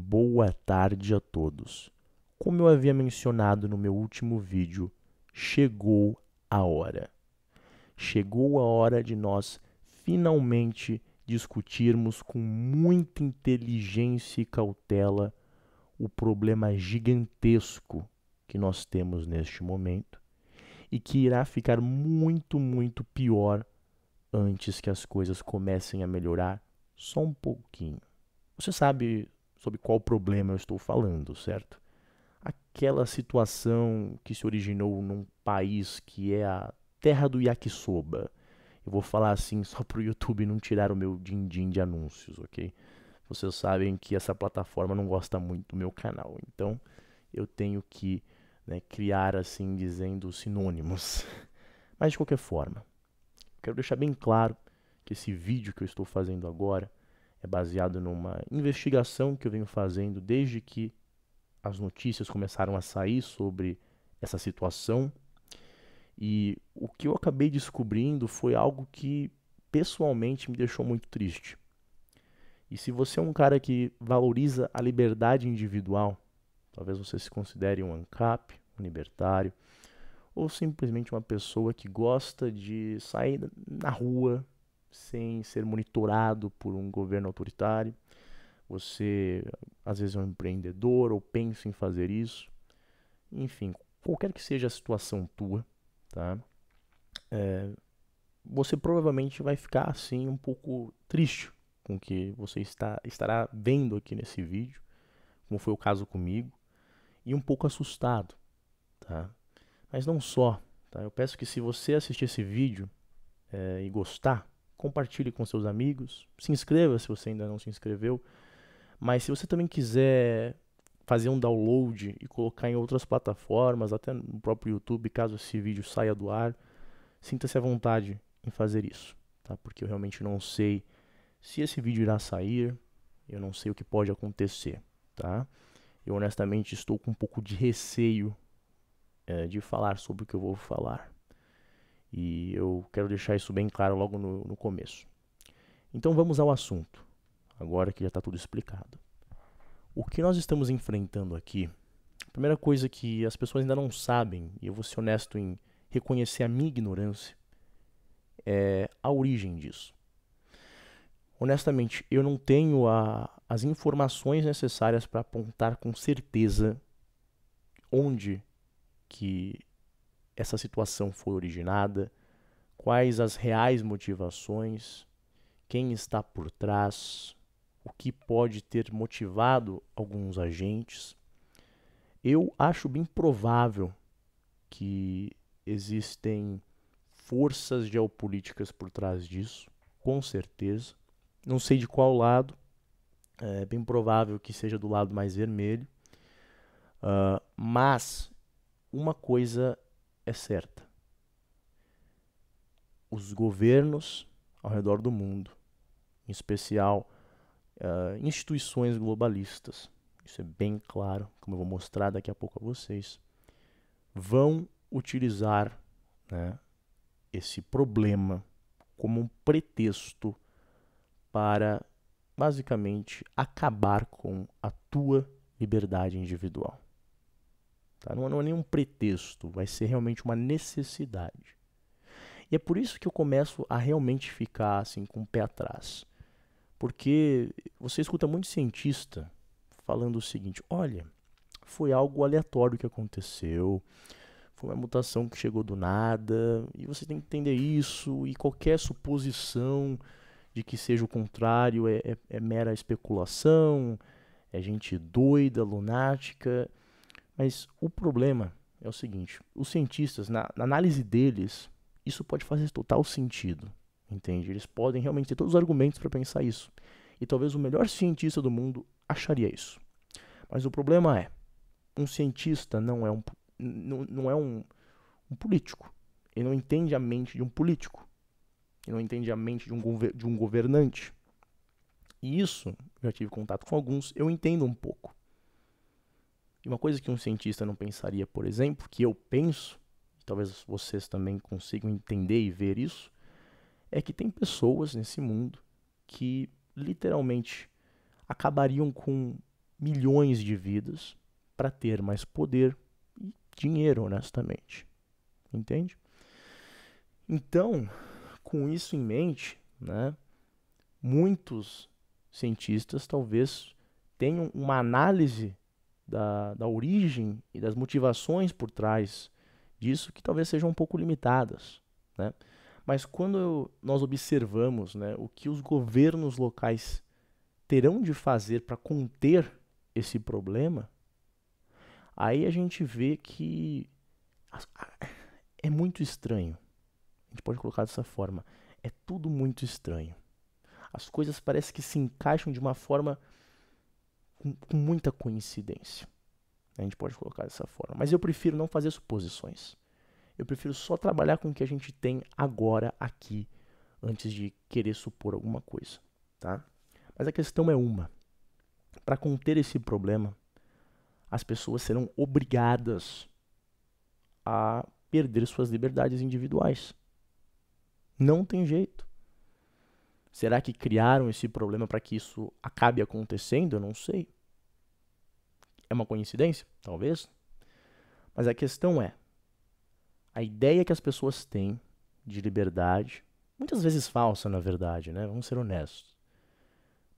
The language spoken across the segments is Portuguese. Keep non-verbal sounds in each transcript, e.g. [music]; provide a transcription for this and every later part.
Boa tarde a todos. Como eu havia mencionado no meu último vídeo, chegou a hora. Chegou a hora de nós finalmente discutirmos com muita inteligência e cautela o problema gigantesco que nós temos neste momento e que irá ficar muito, muito pior antes que as coisas comecem a melhorar só um pouquinho. Você sabe sobre qual problema eu estou falando, certo? Aquela situação que se originou num país que é a terra do yakisoba. Eu vou falar assim só para o YouTube não tirar o meu din-din de anúncios, ok? Vocês sabem que essa plataforma não gosta muito do meu canal, então eu tenho que né, criar assim dizendo sinônimos. [laughs] Mas de qualquer forma, quero deixar bem claro que esse vídeo que eu estou fazendo agora é baseado numa investigação que eu venho fazendo desde que as notícias começaram a sair sobre essa situação. E o que eu acabei descobrindo foi algo que pessoalmente me deixou muito triste. E se você é um cara que valoriza a liberdade individual, talvez você se considere um ANCAP, um libertário, ou simplesmente uma pessoa que gosta de sair na rua sem ser monitorado por um governo autoritário. Você às vezes é um empreendedor ou pensa em fazer isso. Enfim, qualquer que seja a situação tua, tá? É, você provavelmente vai ficar assim um pouco triste com o que você está, estará vendo aqui nesse vídeo, como foi o caso comigo, e um pouco assustado, tá? Mas não só, tá? Eu peço que se você assistir esse vídeo é, e gostar, compartilhe com seus amigos, se inscreva se você ainda não se inscreveu. Mas se você também quiser fazer um download e colocar em outras plataformas, até no próprio YouTube, caso esse vídeo saia do ar, sinta-se à vontade em fazer isso, tá? Porque eu realmente não sei se esse vídeo irá sair, eu não sei o que pode acontecer, tá? Eu honestamente estou com um pouco de receio é, de falar sobre o que eu vou falar. E eu quero deixar isso bem claro logo no, no começo. Então vamos ao assunto, agora que já está tudo explicado. O que nós estamos enfrentando aqui, a primeira coisa que as pessoas ainda não sabem, e eu vou ser honesto em reconhecer a minha ignorância, é a origem disso. Honestamente, eu não tenho a, as informações necessárias para apontar com certeza onde que essa situação foi originada, quais as reais motivações, quem está por trás, o que pode ter motivado alguns agentes. Eu acho bem provável que existem forças geopolíticas por trás disso, com certeza. Não sei de qual lado, é bem provável que seja do lado mais vermelho. Uh, mas uma coisa é certa. Os governos ao redor do mundo, em especial uh, instituições globalistas, isso é bem claro, como eu vou mostrar daqui a pouco a vocês, vão utilizar né, esse problema como um pretexto para basicamente acabar com a tua liberdade individual. Tá? Não, não é nenhum pretexto, vai ser realmente uma necessidade. E é por isso que eu começo a realmente ficar assim com o pé atrás. Porque você escuta muito cientista falando o seguinte: olha, foi algo aleatório que aconteceu, foi uma mutação que chegou do nada, e você tem que entender isso, e qualquer suposição de que seja o contrário é, é, é mera especulação, é gente doida, lunática. Mas o problema é o seguinte: os cientistas, na, na análise deles, isso pode fazer total sentido. Entende? Eles podem realmente ter todos os argumentos para pensar isso. E talvez o melhor cientista do mundo acharia isso. Mas o problema é: um cientista não é um, não, não é um, um político. Ele não entende a mente de um político. Ele não entende a mente de um, de um governante. E isso, já tive contato com alguns, eu entendo um pouco. Uma coisa que um cientista não pensaria, por exemplo, que eu penso, e talvez vocês também consigam entender e ver isso, é que tem pessoas nesse mundo que literalmente acabariam com milhões de vidas para ter mais poder e dinheiro, honestamente. Entende? Então, com isso em mente, né, muitos cientistas talvez tenham uma análise da, da origem e das motivações por trás disso que talvez sejam um pouco limitadas. Né? Mas quando nós observamos né, o que os governos locais terão de fazer para conter esse problema, aí a gente vê que é muito estranho. A gente pode colocar dessa forma. É tudo muito estranho. As coisas parecem que se encaixam de uma forma com, muita coincidência. A gente pode colocar dessa forma. Mas eu prefiro não fazer suposições. Eu prefiro só trabalhar com o que a gente tem agora, aqui, antes de querer supor alguma coisa. Tá? Mas a questão é uma. Para conter esse problema, as pessoas serão obrigadas a perder suas liberdades individuais. Não tem jeito. Será que criaram esse problema para que isso acabe acontecendo? Eu não sei. É uma coincidência? Talvez. Mas a questão é: a ideia que as pessoas têm de liberdade, muitas vezes falsa, na verdade, né? Vamos ser honestos.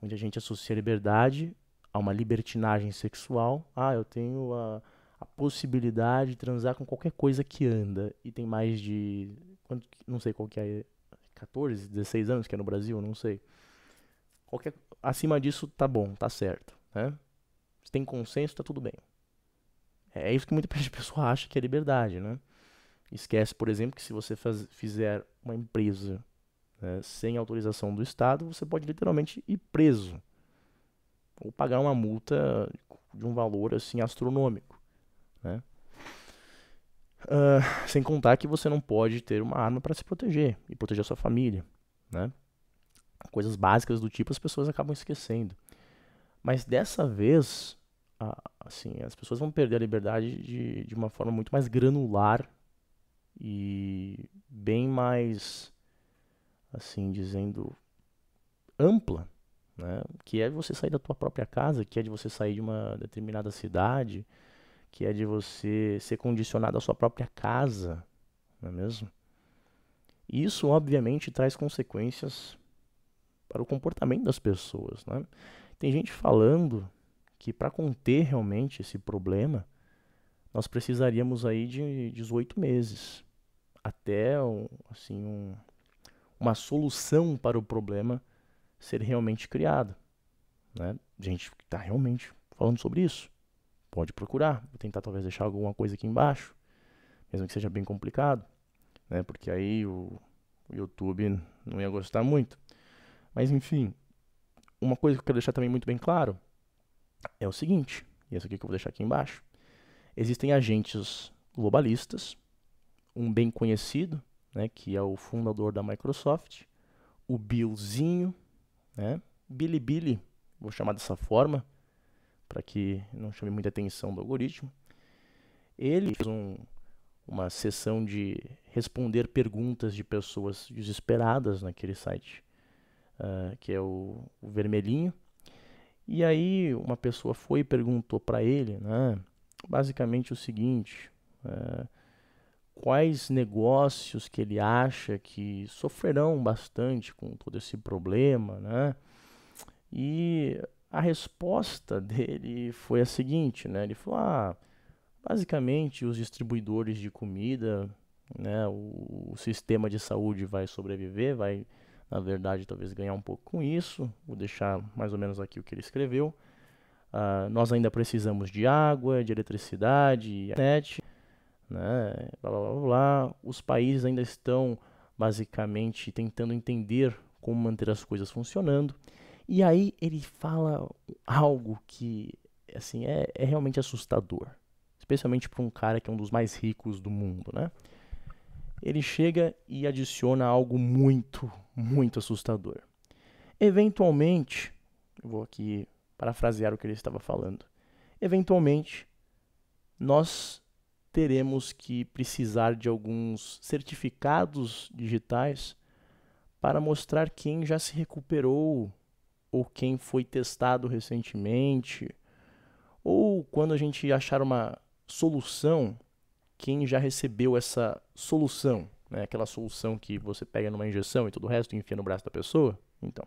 Muita gente associa liberdade a uma libertinagem sexual. Ah, eu tenho a, a possibilidade de transar com qualquer coisa que anda e tem mais de. Não sei qual que é 14, 16 anos que é no Brasil, não sei. Qualquer, acima disso tá bom, tá certo, né? Se tem consenso, tá tudo bem. É isso que muita [laughs] pessoa acha que é liberdade, né? Esquece, por exemplo, que se você faz, fizer uma empresa né, sem autorização do Estado, você pode literalmente ir preso ou pagar uma multa de um valor assim astronômico, né? Uh, sem contar que você não pode ter uma arma para se proteger e proteger a sua família, né? Coisas básicas do tipo as pessoas acabam esquecendo. Mas dessa vez, assim, as pessoas vão perder a liberdade de, de uma forma muito mais granular e bem mais, assim, dizendo ampla, né? Que é você sair da tua própria casa, que é de você sair de uma determinada cidade, que é de você ser condicionado à sua própria casa, não é mesmo? Isso, obviamente, traz consequências para o comportamento das pessoas. Né? Tem gente falando que para conter realmente esse problema, nós precisaríamos aí de 18 meses até assim, um, uma solução para o problema ser realmente criada. Né? Gente que está realmente falando sobre isso pode procurar. Vou tentar talvez deixar alguma coisa aqui embaixo, mesmo que seja bem complicado, né? Porque aí o, o YouTube não ia gostar muito. Mas enfim, uma coisa que eu quero deixar também muito bem claro é o seguinte, e essa aqui que eu vou deixar aqui embaixo. Existem agentes globalistas, um bem conhecido, né, que é o fundador da Microsoft, o Billzinho, né, Billy Billy, vou chamar dessa forma, para que não chame muita atenção do algoritmo. Ele fez um, uma sessão de responder perguntas de pessoas desesperadas naquele site, uh, que é o, o, vermelhinho. E aí uma pessoa foi e perguntou para ele, né, basicamente o seguinte: uh, quais negócios que ele acha que sofrerão bastante com todo esse problema, né? E a resposta dele foi a seguinte, né? Ele falou: ah, basicamente os distribuidores de comida, né? O, o, sistema de saúde vai sobreviver, vai, na verdade, talvez ganhar um pouco com isso. Vou deixar mais ou menos aqui o que ele escreveu. Uh, nós ainda precisamos de água, de eletricidade, internet, né? Blá, blá, blá, blá. Os países ainda estão basicamente tentando entender como manter as coisas funcionando. E aí ele fala algo que assim é, é realmente assustador, especialmente para um cara que é um dos mais ricos do mundo, né? Ele chega e adiciona algo muito, muito assustador. Eventualmente, eu vou aqui parafrasear o que ele estava falando. Eventualmente, nós teremos que precisar de alguns certificados digitais para mostrar quem já se recuperou ou quem foi testado recentemente, Ou quando a gente achar uma solução, quem já recebeu essa solução, né? aquela solução que você pega numa injeção e todo o resto enfia no braço da pessoa, então.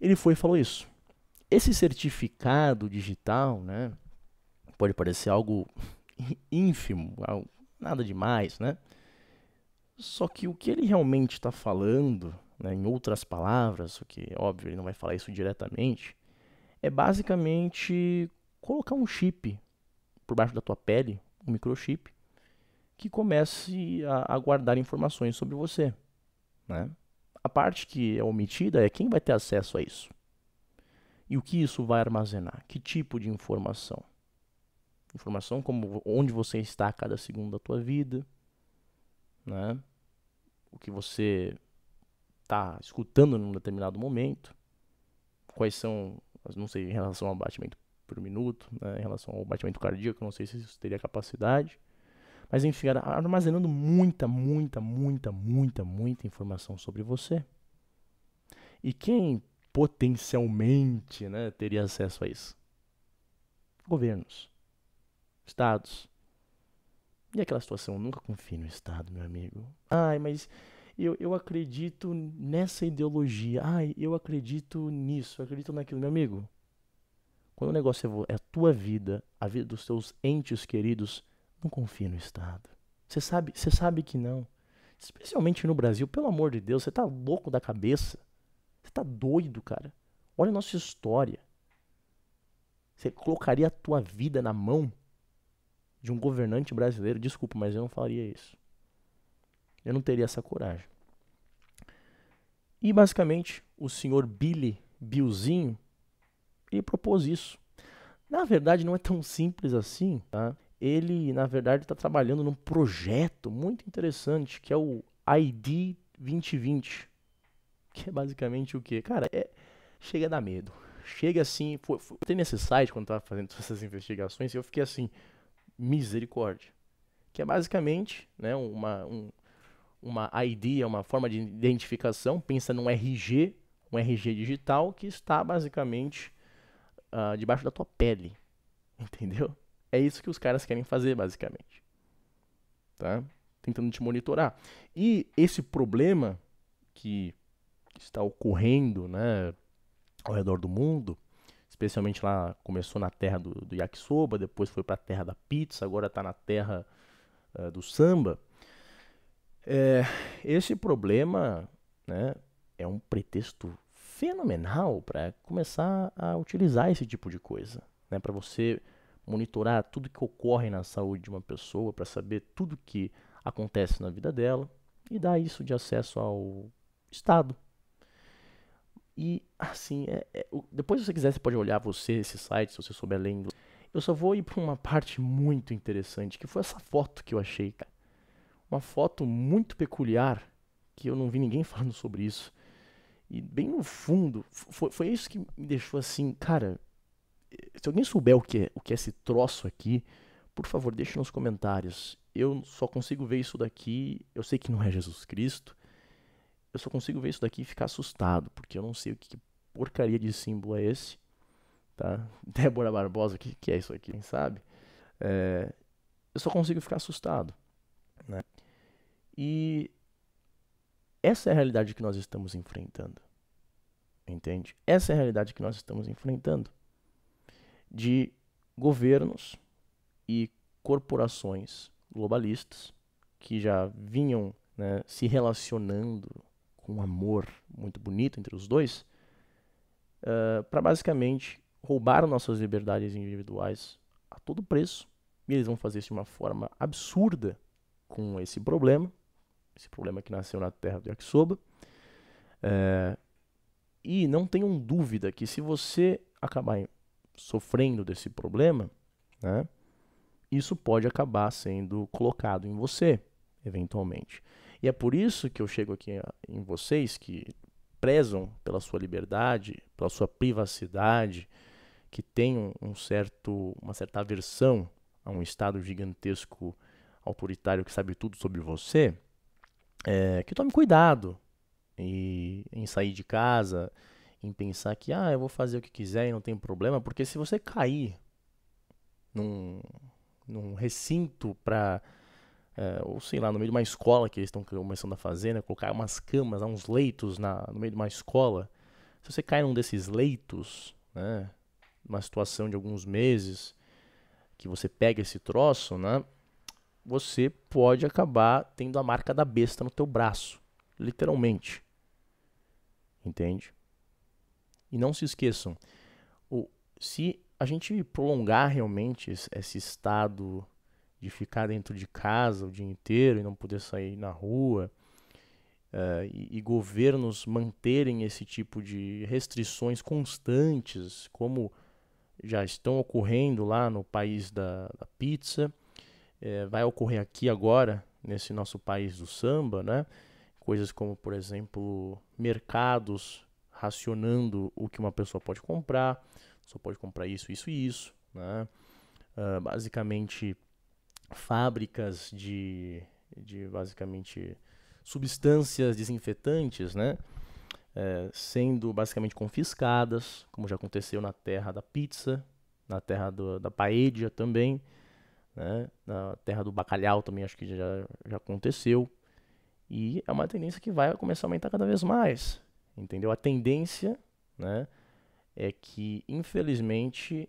Ele foi e falou isso. Esse certificado digital, né, pode parecer algo [laughs] ínfimo, algo, nada demais, né? Só que o que ele realmente está falando, né, em outras palavras, o que óbvio ele não vai falar isso diretamente, é basicamente colocar um chip por baixo da tua pele, um microchip, que comece a, a guardar informações sobre você. Né? A parte que é omitida é quem vai ter acesso a isso. E o que isso vai armazenar? Que tipo de informação? Informação como onde você está a cada segundo da tua vida, né? O que você está escutando num determinado momento, quais são, não sei, em relação ao batimento por minuto, né? em relação ao batimento cardíaco, não sei se isso teria capacidade. Mas enfim, armazenando muita, muita, muita, muita, muita informação sobre você. E quem potencialmente né, teria acesso a isso? Governos, estados. E aquela situação, nunca confie no Estado, meu amigo. Ai, mas eu, eu acredito nessa ideologia. Ai, eu acredito nisso, eu acredito naquilo, meu amigo. Quando o negócio é, é a tua vida, a vida dos teus entes queridos, não confia no Estado. Você sabe, você sabe que não. Especialmente no Brasil, pelo amor de Deus, você tá louco da cabeça. Você tá doido, cara. Olha a nossa história. Você colocaria a tua vida na mão de um governante brasileiro? Desculpa, mas eu não faria isso. Eu não teria essa coragem. E basicamente, o senhor Billy Billzinho, ele propôs isso. Na verdade, não é tão simples assim, tá? ele, na verdade, está trabalhando num projeto muito interessante, que é o ID 2020. Que é basicamente o quê? Cara, é, chega a dar medo. Chega assim, foi, foi, tem nesse site, quando estava fazendo essas investigações, eu fiquei assim, misericórdia. Que é basicamente né, uma, um, uma ID, é uma forma de identificação, pensa num RG, um RG digital, que está basicamente uh, debaixo da tua pele. [laughs] Entendeu? É isso que os caras querem fazer, basicamente. Tá? Tentando te monitorar. E esse problema que está ocorrendo né, ao redor do mundo, especialmente lá, começou na terra do, do yakisoba, depois foi para a terra da pizza, agora está na terra uh, do samba. É, esse problema né, é um pretexto fenomenal para começar a utilizar esse tipo de coisa. Né, para você monitorar tudo que ocorre na saúde de uma pessoa, para saber tudo que acontece na vida dela e dar isso de acesso ao Estado. E assim, é, é, depois se você quiser, você pode olhar você, esse site, se você souber lendo. Eu só vou ir para uma [laughs] parte muito interessante, que foi essa foto que eu achei, cara. Uma foto muito peculiar, que eu não vi ninguém [laughs] falando sobre isso. E bem no fundo, foi, foi isso que me deixou assim, cara, se alguém souber o que, é, o que é esse troço aqui, por favor, deixe nos comentários. Eu só consigo ver isso daqui. Eu sei que não é Jesus Cristo. Eu só consigo ver isso daqui e ficar assustado, porque eu não sei o que, que porcaria de símbolo é esse. Tá? [laughs] Débora Barbosa, o que, que é isso aqui? Quem sabe? É, eu só consigo ficar assustado. Né? E essa é a realidade que nós estamos enfrentando. Entende? Essa é a realidade que nós estamos enfrentando de governos e corporações globalistas que já vinham né, se relacionando com um amor muito bonito entre os dois, uh, para basicamente roubar nossas liberdades individuais a todo preço. E eles vão fazer isso de uma forma absurda com esse problema, esse problema que nasceu na terra do Yakisoba. Uh, e não tenham dúvida que se você acabar sofrendo desse problema, né, isso pode acabar sendo colocado em você, eventualmente. E é por isso que eu chego aqui em vocês que prezam pela sua liberdade, pela sua privacidade, que um, um certo, uma certa aversão a um Estado gigantesco autoritário que sabe tudo sobre você, é, que tome cuidado e, em sair de casa em pensar que, ah, eu vou fazer o que quiser e não tem problema, porque se você cair num, num recinto para é, ou sei lá, no meio de uma escola que eles estão começando a fazer, né? Colocar umas camas, uns leitos na, no meio de uma escola. Se você cai num desses leitos, né? Uma situação de alguns meses, que você pega esse troço, né? Você pode acabar tendo a marca da besta no teu braço, literalmente. Entende? E não se esqueçam, o, se a gente prolongar realmente esse estado de ficar dentro de casa o dia inteiro e não poder sair na rua, uh, e, e, governos manterem esse tipo de restrições constantes, como já estão ocorrendo lá no país da, da pizza, é, vai ocorrer aqui agora, nesse nosso país do samba, né? Coisas como, por exemplo, mercados racionando o que uma pessoa pode comprar, só pode comprar isso, isso e isso, né? Uh, basicamente fábricas de, de basicamente substâncias desinfetantes, né? É, sendo basicamente confiscadas, como já aconteceu na terra da pizza, na terra do, da paella também, né? na terra do bacalhau também acho que já, já aconteceu. E é uma tendência que vai começar a aumentar cada vez mais, entendeu? A tendência né, é que, infelizmente,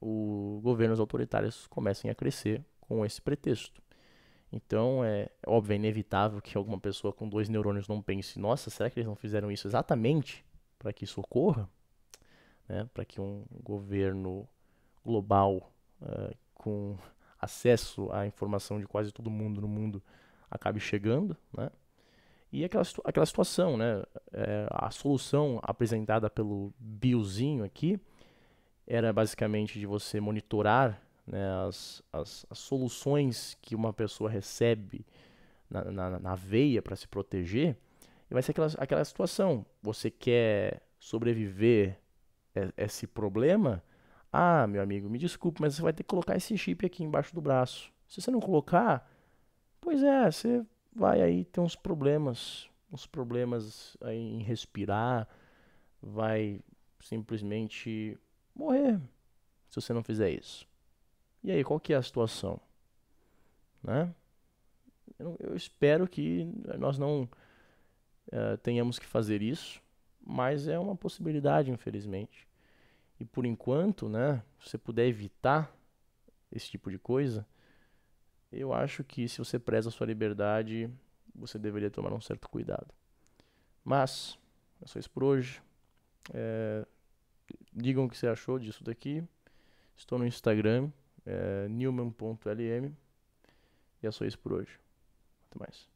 os governos autoritários comecem a crescer com esse pretexto. Então, é óbvio, é inevitável que alguma pessoa com dois neurônios não pense: nossa, será que eles não fizeram isso exatamente para que isso ocorra? Né? Para que um governo global uh, com acesso à informação de quase todo mundo no mundo acabe chegando, né? E aquela, aquela situação, né? É, a solução apresentada pelo Billzinho aqui era basicamente de você monitorar né, as, as, as, soluções que uma pessoa recebe na, na, na veia para se proteger, e vai ser aquela, aquela situação. Você quer sobreviver a esse problema? Ah, meu amigo, me desculpe, mas você vai ter que colocar esse chip aqui embaixo do braço. Se você não colocar, pois é, você vai aí ter uns problemas, uns problemas aí em respirar, vai simplesmente morrer se você não fizer isso. E aí, qual que é a situação? Né? Eu, espero que nós não uh, tenhamos que fazer isso, mas é uma possibilidade, infelizmente. E por enquanto, né, se você puder evitar esse tipo de coisa, eu acho que se você preza a sua liberdade, você deveria tomar um certo cuidado. Mas, é só isso por hoje. É, digam o que você achou disso daqui. Estou no Instagram, é, newman.lm. E é só isso por hoje. Até mais.